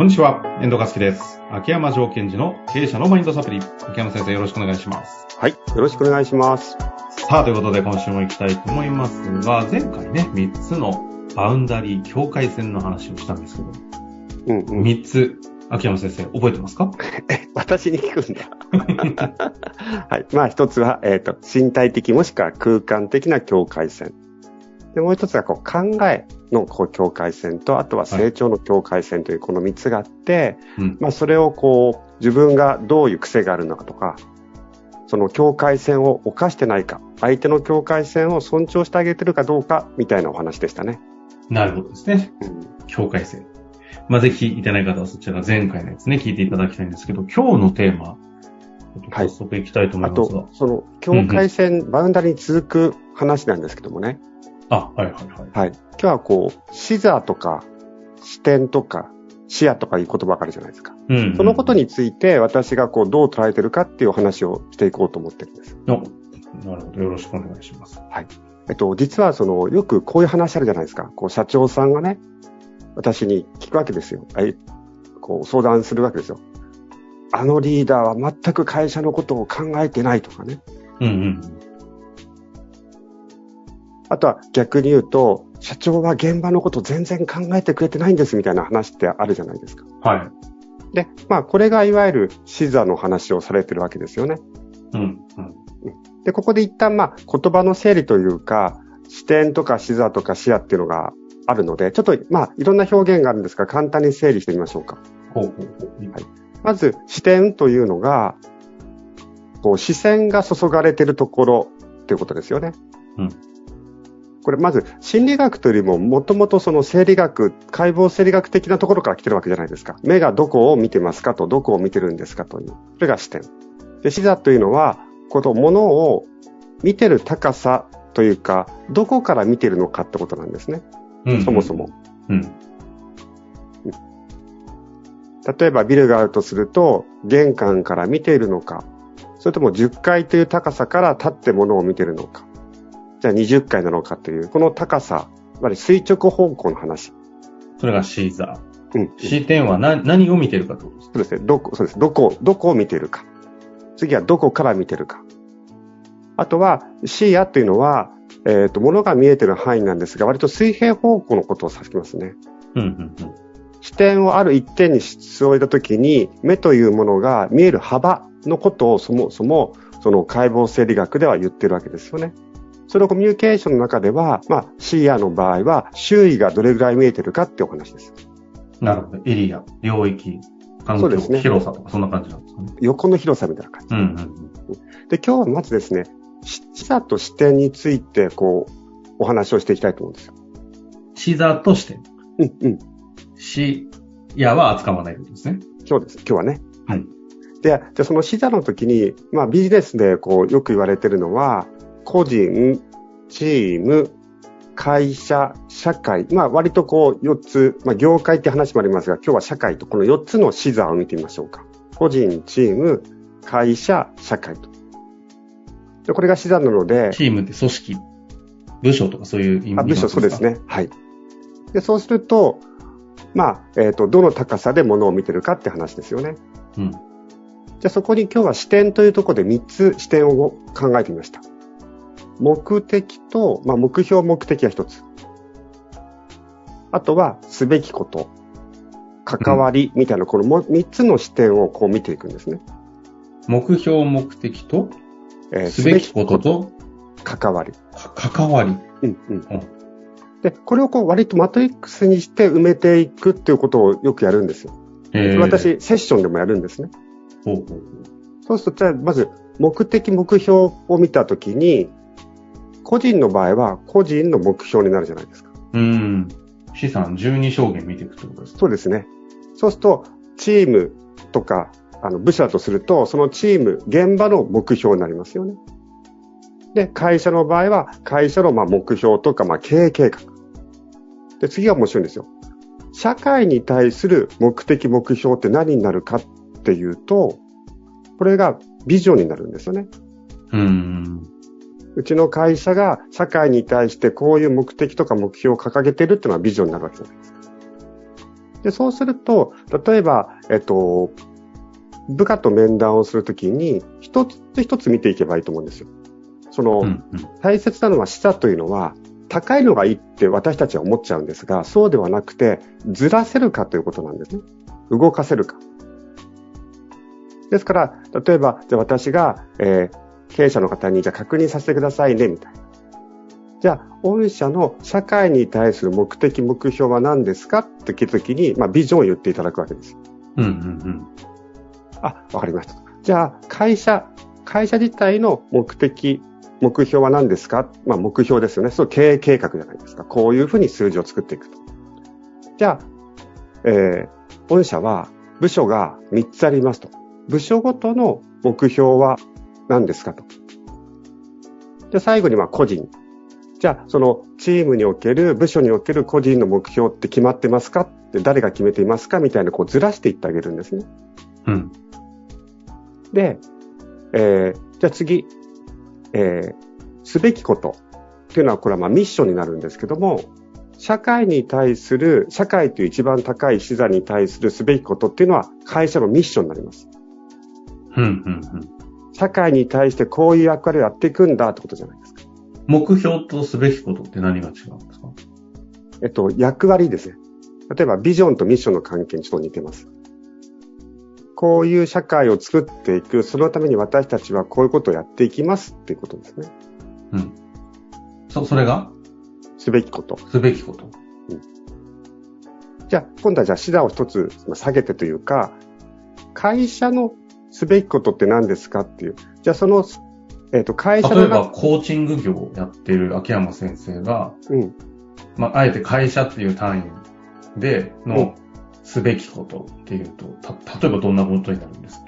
こんにちは、遠藤和樹です。秋山条件時の経営者のマインドサプリ。秋山先生よろしくお願いします。はい。よろしくお願いします。さあ、ということで今週も行きたいと思いますが、前回ね、3つのバウンダリー境界線の話をしたんですけど、うんうん。3つ、秋山先生覚えてますか？え、私に聞くんだ。はい。まあ一つは、えっ、と、身体的もしくは空間的な境界線。で、もう一つは、こう、考えのこう境界線と、あとは成長の境界線というこの三つがあって、うん。まあそれをこう、自分がどういう癖があるのかとか、その境界線を犯してないか、相手の境界線を尊重してあげてるかどうか、みたいなお話でしたね。なるほどですね。うん境界線。まあ、ぜひ聞いてない方はそちら前回のやつね、聞いていただきたいんですけど、今日のテーマ、早速行きたいと思いあますが。と、その境界線、バウンダリーに続く話なんですけどもね。あ、はいはいはい。はい。今日はこう、視座とか、視点とか、視野とかいう言葉があるじゃないですか。うん。そのことについて私がこう、どう捉えてるかっていうお話をしていこうと思ってるんです。おなるほど。よろしくお願いします。えっと、実はその、よくこういう話あるじゃないですか。こう、社長さんがね、私に聞くわけですよ。はい。こう、相談するわけですよ。あのリーダーは全く会社のことを考えてないとかね。うんうん。あとは逆に言うと、社長は現場のこと全然考えてくれてないんですみたいな話ってあるじゃないですか。はい。で、まあ、これがいわゆる視座の話をされてるわけですよね。うん。うん。で、ここで一旦、まあ、言葉の整理というか、視点とか視座とか視野っていうのがあるので、ちょっと、まあ、いろんな表現があるんですが、簡単に整理してみましょうか。ほうほうほう。はいまず、視点というのが、こう、視線が注がれてるところっていうことですよね。うんこれ、まず、心理学というよりも、もともとその生理学、解剖生理学的なところから来てるわけじゃないですか。目がどこを見てますかと、どこを見てるんですかという。それが視点。で、視座というのは、このものを見てる高さというか、どこから見てるのかってことなんですね。うんそもそも。。うん。例えばビルがあるとすると、玄関から見ているのか、それとも10階という高さから立って物を見ているのか、じゃあ20階なのかという、この高さ、つまり垂直方向の話。それがシーザー。うん。視点は何何を見てるかとそうですね。どこ、そうです。どこ、どこを見ているか。次はどこから見てるか。あとは、視野というのは、えっ、と、物が見えてる範囲なんですが、割と水平方向のことを指しますね。うんうんうん。視点をある一点に据えたときに、目というものが見える幅のことをそもそも、その解剖生理学では言ってるわけですよね。それをコミュニケーションの中では、まあ、視野の場合は、周囲がどれぐらい見えてるかっていうお話です。なるほど。エリア、領域、環境、そうですね広さとか、そんな感じなんですかね。横の広さみたいな感じ。うんうんで、今日はまずですね、し視座と視点について、こう、お話をしていきたいと思うんですよ。うん。視座として、うん、うん。視野は扱わないことですね。今日です。今日はね。はい。で、じゃあその視座の時に、まあビジネスでこうよく言われてるのは、個人、チーム、会社、社会、まあ割とこう4つ、まあ業界って話もありますが、今日は社会とこの4つの視座を見てみましょうか。個人、チーム、会社、社会と。でこれが視座なので、チームって組織、部署とかそういう意味あ部署そうですね。ね。はい。で、そうすると、まあ、えっ、と、どの高さで物を見てるかって話ですよね。うん。じゃあそこに今日は視点というところで3つ視点を考えてみました。目的と、まあ、目標目的は1つ。あとはすべきこと、関わりみたいなこのも3つの視点をこう見ていくんですね。目標、目的と、えーすべきことと、関わり。か関わり。うんうん。で、これをこう割とマトリックスにして埋めていくっていうことをよくやるんですよ。え私、セッションでもやるんですね。ほうほうそうすると、じゃあまず、目的、目標を見たときに、個人の場合は個人の目標になるじゃないですか。うーん。資産12証言見ていくってことですか？そうですね。そうすると、チームとか、あの、部署だとすると、そのチーム、現場の目標になりますよね。で、会社の場合は、会社のまあ目標とか、まあ経営計画。で、次が面白いんですよ。社会に対する目的、目標って何になるかっていうと、これがビジョンになるんですよね。うーん。うちの会社が社会に対してこういう目的とか目標を掲げてるっていうのはビジョンになるわけじゃないですか。で、そうすると、例えば、えっと、部下と面談をするときに、一つ一つ見ていけばいいと思うんですよ。その、うんうん。大切なのは視座というのは、高いのがいいって私たちは思っちゃうんですが、そうではなくて、ずらせるかということなんですね。動かせるか。ですから、例えば、じゃあ私が、えー経営者の方に、じゃあ確認させてくださいね、みたいな。じゃあ、御社の社会に対する目的、目標は何ですかって聞いたときに、まあ、ビジョンを言っていただくわけです。うんうんうんあ、わかりました。じゃあ、会社、会社自体の目的、目標は何ですか？まあ、目標ですよね。そう、経営計画じゃないですか。こういうふうに数字を作っていくと。じゃあ、えー、御社は部署が3つありますと。部署ごとの目標は何ですかと。で、最後にまあ個人。じゃあ、そのチームにおける、部署における個人の目標って決まってますか？って誰が決めていますか？みたいなこうずらしていってあげるんですね。うん。うん。で、えーじゃあ次、えーすべきことっていうのは、これはまあミッションになるんですけども、社会に対する、社会という一番高い視座に対するすべきことっていうのは会社のミッションになります。うんうんうん。社会に対してこういう役割をやっていくんだってことじゃないですか。目標とすべきことって何が違うんですか？えっと、役割ですね。例えばビジョンとミッションの関係にちょっと似てます。こういう社会を作っていく、そのために私たちはこういうことをやっていきますっていうことですね。うん。そ、それが？すべきこと。すべきこと。じゃあ、今度はじゃあ、シダを一つまあ下げてというか、会社のすべきことって何ですかっていう。じゃあ、その、えっ、と、会社の例えば、コーチング業をやってる秋山先生が、うん。まあ、あえて会社っていう単位でうんのすべきことっていうと、た、例えばどんなことになるんですか？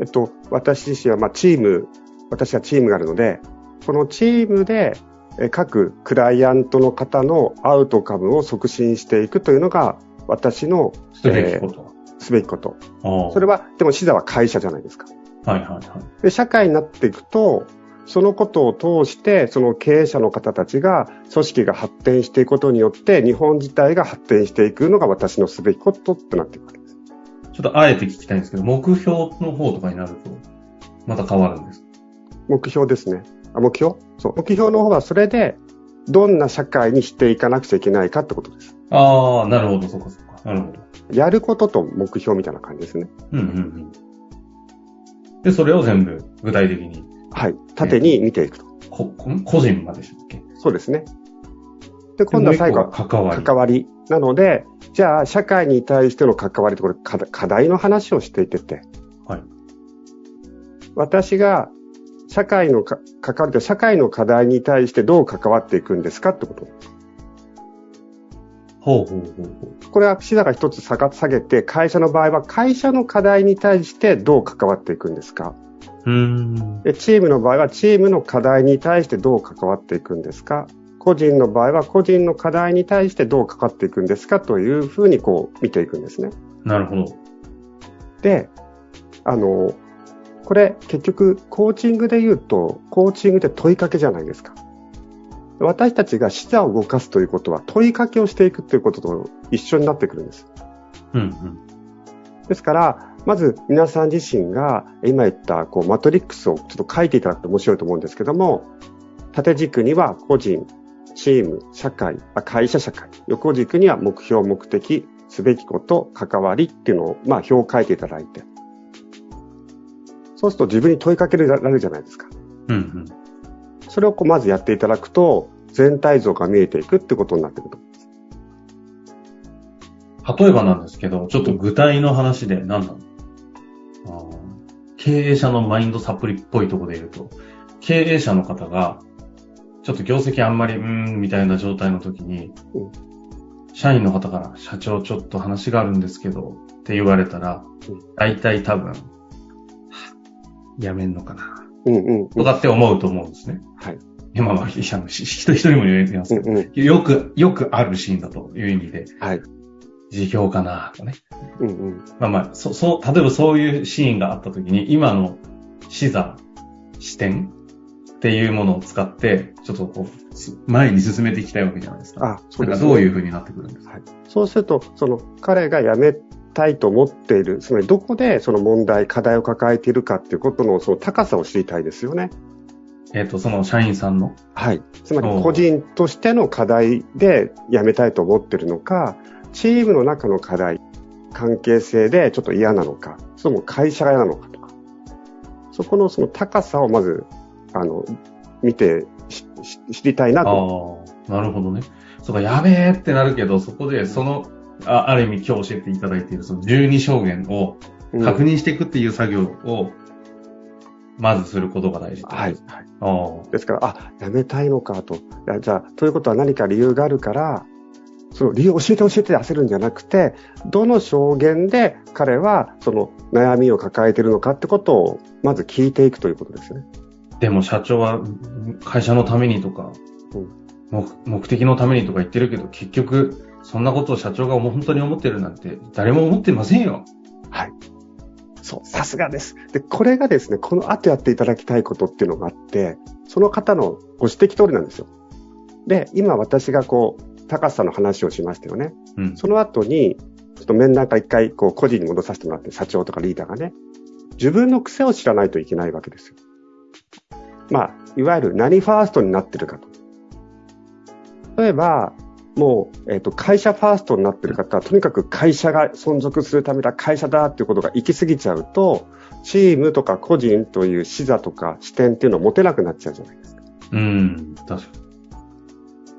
えっと、私自身は、まあ、チーム、私はチームがあるので、このチームで、え各クライアントの方のアウトカムを促進していくというのが、私のすべきことは。すべきこと。それは、でも、シダは会社じゃないですか。はいはいはい。で、社会になっていくと、そのことを通して、その経営者の方たちが、組織が発展していくことによって、日本自体が発展していくのが私のすべきことってなっていくわけです。ちょっとあえて聞きたいんですけど、目標の方とかになると、また変わるんですか？目標ですね。あ、目標？そう。目標の方はそれで、どんな社会にしていかなくちゃいけないかってことです。ああ、なるほど、そっかそっか。なるほど。やることと目標みたいな感じですね。うんうんうん。で、それを全部具体的に、はい。縦に見ていくと。こ、こ個人までしたっけ？そうですね。で、今度は最後は関わり。関わり。なので、じゃあ、社会に対しての関わりとこれ課題の話をしていってて。はい。私が、社会のか関わりと社会の課題に対してどう関わっていくんですかってこと。ほうほうほうほう。これは、シダが一つ下が下げて、会社の場合は会社の課題に対してどう関わっていくんですか？うーん。でチームの場合はチームの課題に対してどう関わっていくんですか？個人の場合は個人の課題に対してどう関わっていくんですか？というふうにこう見ていくんですね。なるほど。で、あの、これ結局コーチングで言うと、コーチングって問いかけじゃないですか。私たちが視座を動かすということは問いかけをしていくということと一緒になってくるんです。うんうん。ですから、まず皆さん自身が今言ったこうマトリックスをちょっと書いていただくと面白いと思うんですけども、縦軸には個人、チーム、社会、あ会社社会、横軸には目標、目的、すべきこと、関わりっていうのを、まあ、表を書いていただいて。そうすると自分に問いかけられるじゃないですか。うんうん。それをこうまずやっていただくと、全体像が見えていくってことになってくると。例えばなんですけど、ちょっと具体の話で何なの？経営者のマインドサプリっぽいところで言うと、経営者の方が、ちょっと業績あんまり、うーん、みたいな状態の時に、うん社員の方から、社長ちょっと話があるんですけど、って言われたらうん、大体多分、はやめんのかな、うんうん、うん。とかって思うと思うんですね。はい。今のし一人も言えますけど、うんうん。よく、よくあるシーンだという意味で、はい。辞表かな、とかね。うんうん。まあまあ、そ、そう、例えばそういうシーンがあった時に、今の視座、視点っっていうものを使って、ちょっとこう、す前に進めていきたいわけじゃないですか。あ、そうですだからどういう風になってくるんですか？はい。そうすると、その彼が辞めたいと思っている、つまりどこでその問題、課題を抱えているかっていうことのその高さを知りたいですよね。えっ、と、その社員さんの。はい。つまり個人としての課題で辞めたいと思ってるのか、チームの中の課題、関係性でちょっと嫌なのか、それとも会社が嫌なのかとか、そこのその高さをまず、あの、見てしし知りたいなあと。あ、なるほどね。そうか、やべえってなるけど、そこで、その、あある意味今日教えていただいている、その12証言をうん確認していくっていう作業を、まずすることが大事とはいです。ああですから、あ、辞めたいのかと。いやじゃあ、ということは何か理由があるから、その理由を教えて教えてで焦るんじゃなくて、どの証言で彼はその悩みを抱えているのかってことをまず聞いていくということですよね。でも社長は会社のためにとか、うん目目的のためにとか言ってるけど、結局、そんなことを社長が本当に思ってるなんて、誰も思ってませんよ。はい。そう、さすがです。で、これがですね、この後やっていただきたいことっていうのがあって、その方のご指摘通りなんですよ。で、今私がこう、高さの話をしましたよね。うん。その後に、ちょっと面談から一回、こう、個人に戻させてもらって、社長とかリーダーがね、自分の癖を知らないといけないわけですよ。まあ、いわゆる何ファーストになってるかと。例えば、もう、えっ、と、会社ファーストになってる方は、とにかく会社が存続するためだ、会社だっていうことが行き過ぎちゃうと、チームとか個人という視座とか視点っていうのを持てなくなっちゃうじゃないですか。うん。確かに。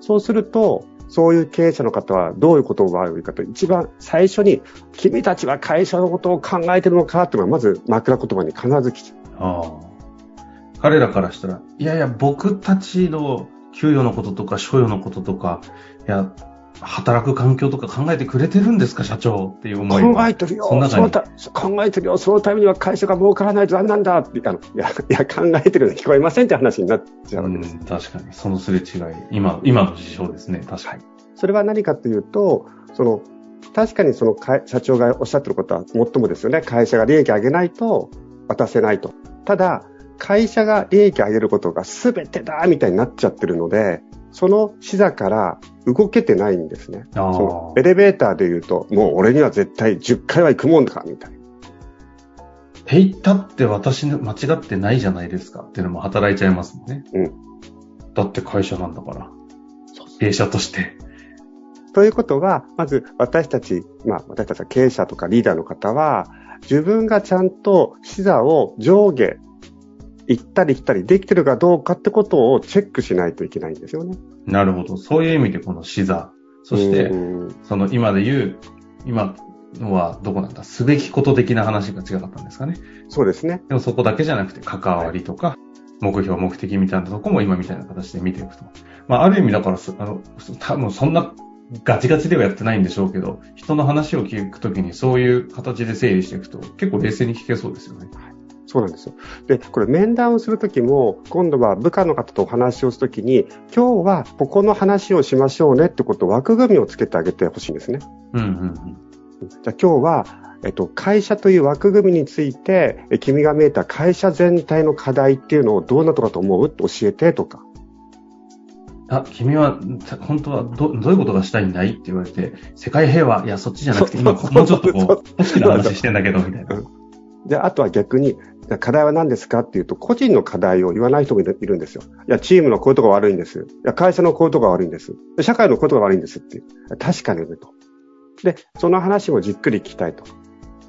そうすると、そういう経営者の方はどういうことを言うかと、一番最初に、君たちは会社のことを考えてるのかっていうのがまず枕言葉に必ず来ちゃう。ああ。彼らからしたら、いやいや、僕たちの給与のこととか、所与のこととか、いや、働く環境とか考えてくれてるんですか、社長？っていう思いが。考えてるよそのた考えてるよそのためには会社が儲からないとダメなんだってあのいや、いや、考えてるように聞こえませんって話になっちゃうわけです。うん、確かに。そのすれ違い。今、今の事象ですね。確かに。それは何かというと、その、確かにその会社長がおっしゃってることはもっともですよね。会社が利益上げないと渡せないと。ただ、会社が利益上げることが全てだみたいになっちゃってるので、その視座から動けてないんですね。あそのエレベーターで言うと、もう俺には絶対10回は行くもんだ、みたいな。って言ったって私の間違ってないじゃないですかっていうのも働いちゃいますもんね。うん。だって会社なんだから。経営者として。ということは、まず私たち、まあ私たちは経営者とかリーダーの方は、自分がちゃんと視座を上下、行ったり来たりできてるかどうかってことをチェックしないといけないんですよね。なるほど。そういう意味でこの視座。そして、うんその今で言う、今のはどこなんだ？すべきこと的な話が違かったんですかね。そうですね。でもそこだけじゃなくて関わりとか、目標、目的みたいなとこも今みたいな形で見ていくと。まあ、ある意味だからそ、あの、そ多分そんなガチガチではやってないんでしょうけど、人の話を聞くときにそういう形で整理していくと結構冷静に聞けそうですよね。そうなんですよ。で、これ面談をするときも、今度は部下の方とお話をするときに、今日はここの話をしましょうねってことを枠組みをつけてあげてほしいんですね。うんうんうん。じゃあ今日は、えっと、会社という枠組みについて、え君が見えた会社全体の課題っていうのをどんなとこだと思う？教えてとか。あ、君は、た本当はど、どういうことがしたいんだいって言われて、世界平和、いや、そっちじゃなくて、今、もうちょっとこう、組織の話してんだけど、みたいな。で、あとは逆に、課題は何ですかっていうと、個人の課題を言わない人もいるんですよ。いや、チームのこういうとこ悪いんです。いや、会社のこういうとこ悪いんです。社会のこういうとこ悪いんですっていう。確かにね、と。で、その話もじっくり聞きたいと。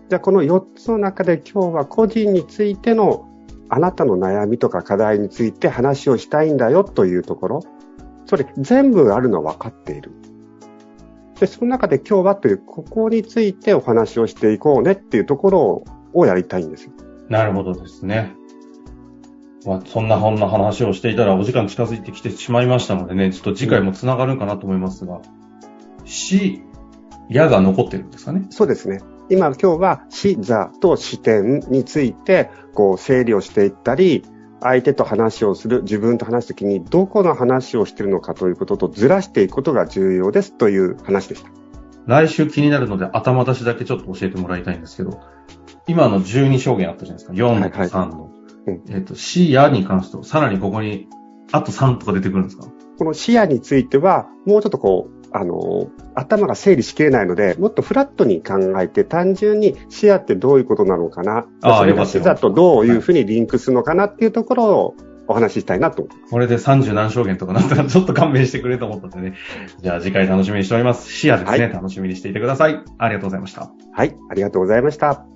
じゃあ、この4つの中で今日は個人についてのあなたの悩みとか課題について話をしたいんだよというところ。それ全部あるのは分かっている。で、その中で今日はという、ここについてお話をしていこうねっていうところををやりたいんですよ。なるほどですね。まあ、そんな本の話をしていたらお時間近づいてきてしまいましたのでね、ちょっと次回も繋がるかなと思いますが、死、やが残ってるんですかね？そうですね。今、今日は視座と視点について、こう、整理をしていったり、相手と話をする、自分と話すときに、どこの話をしているのかということとずらしていくことが重要ですという話でした。来週気になるので頭出しだけちょっと教えてもらいたいんですけど、今の12証言あったじゃないですか。4と3の。うんえっ、と、視野に関しては、さらにここに、あと3とか出てくるんですか？この視野については、もうちょっとこう、あの、頭が整理しきれないので、もっとフラットに考えて、単純に視野ってどういうことなのかな、それが視座とどういうふうにリンクするのかなっていうところをお話ししたいなと。これで30何証言とかなったらちょっと勘弁してくれと思ったんでね。じゃあ次回楽しみにしております。視野ですね、はい楽しみにしていてください。ありがとうございました。はい、ありがとうございました。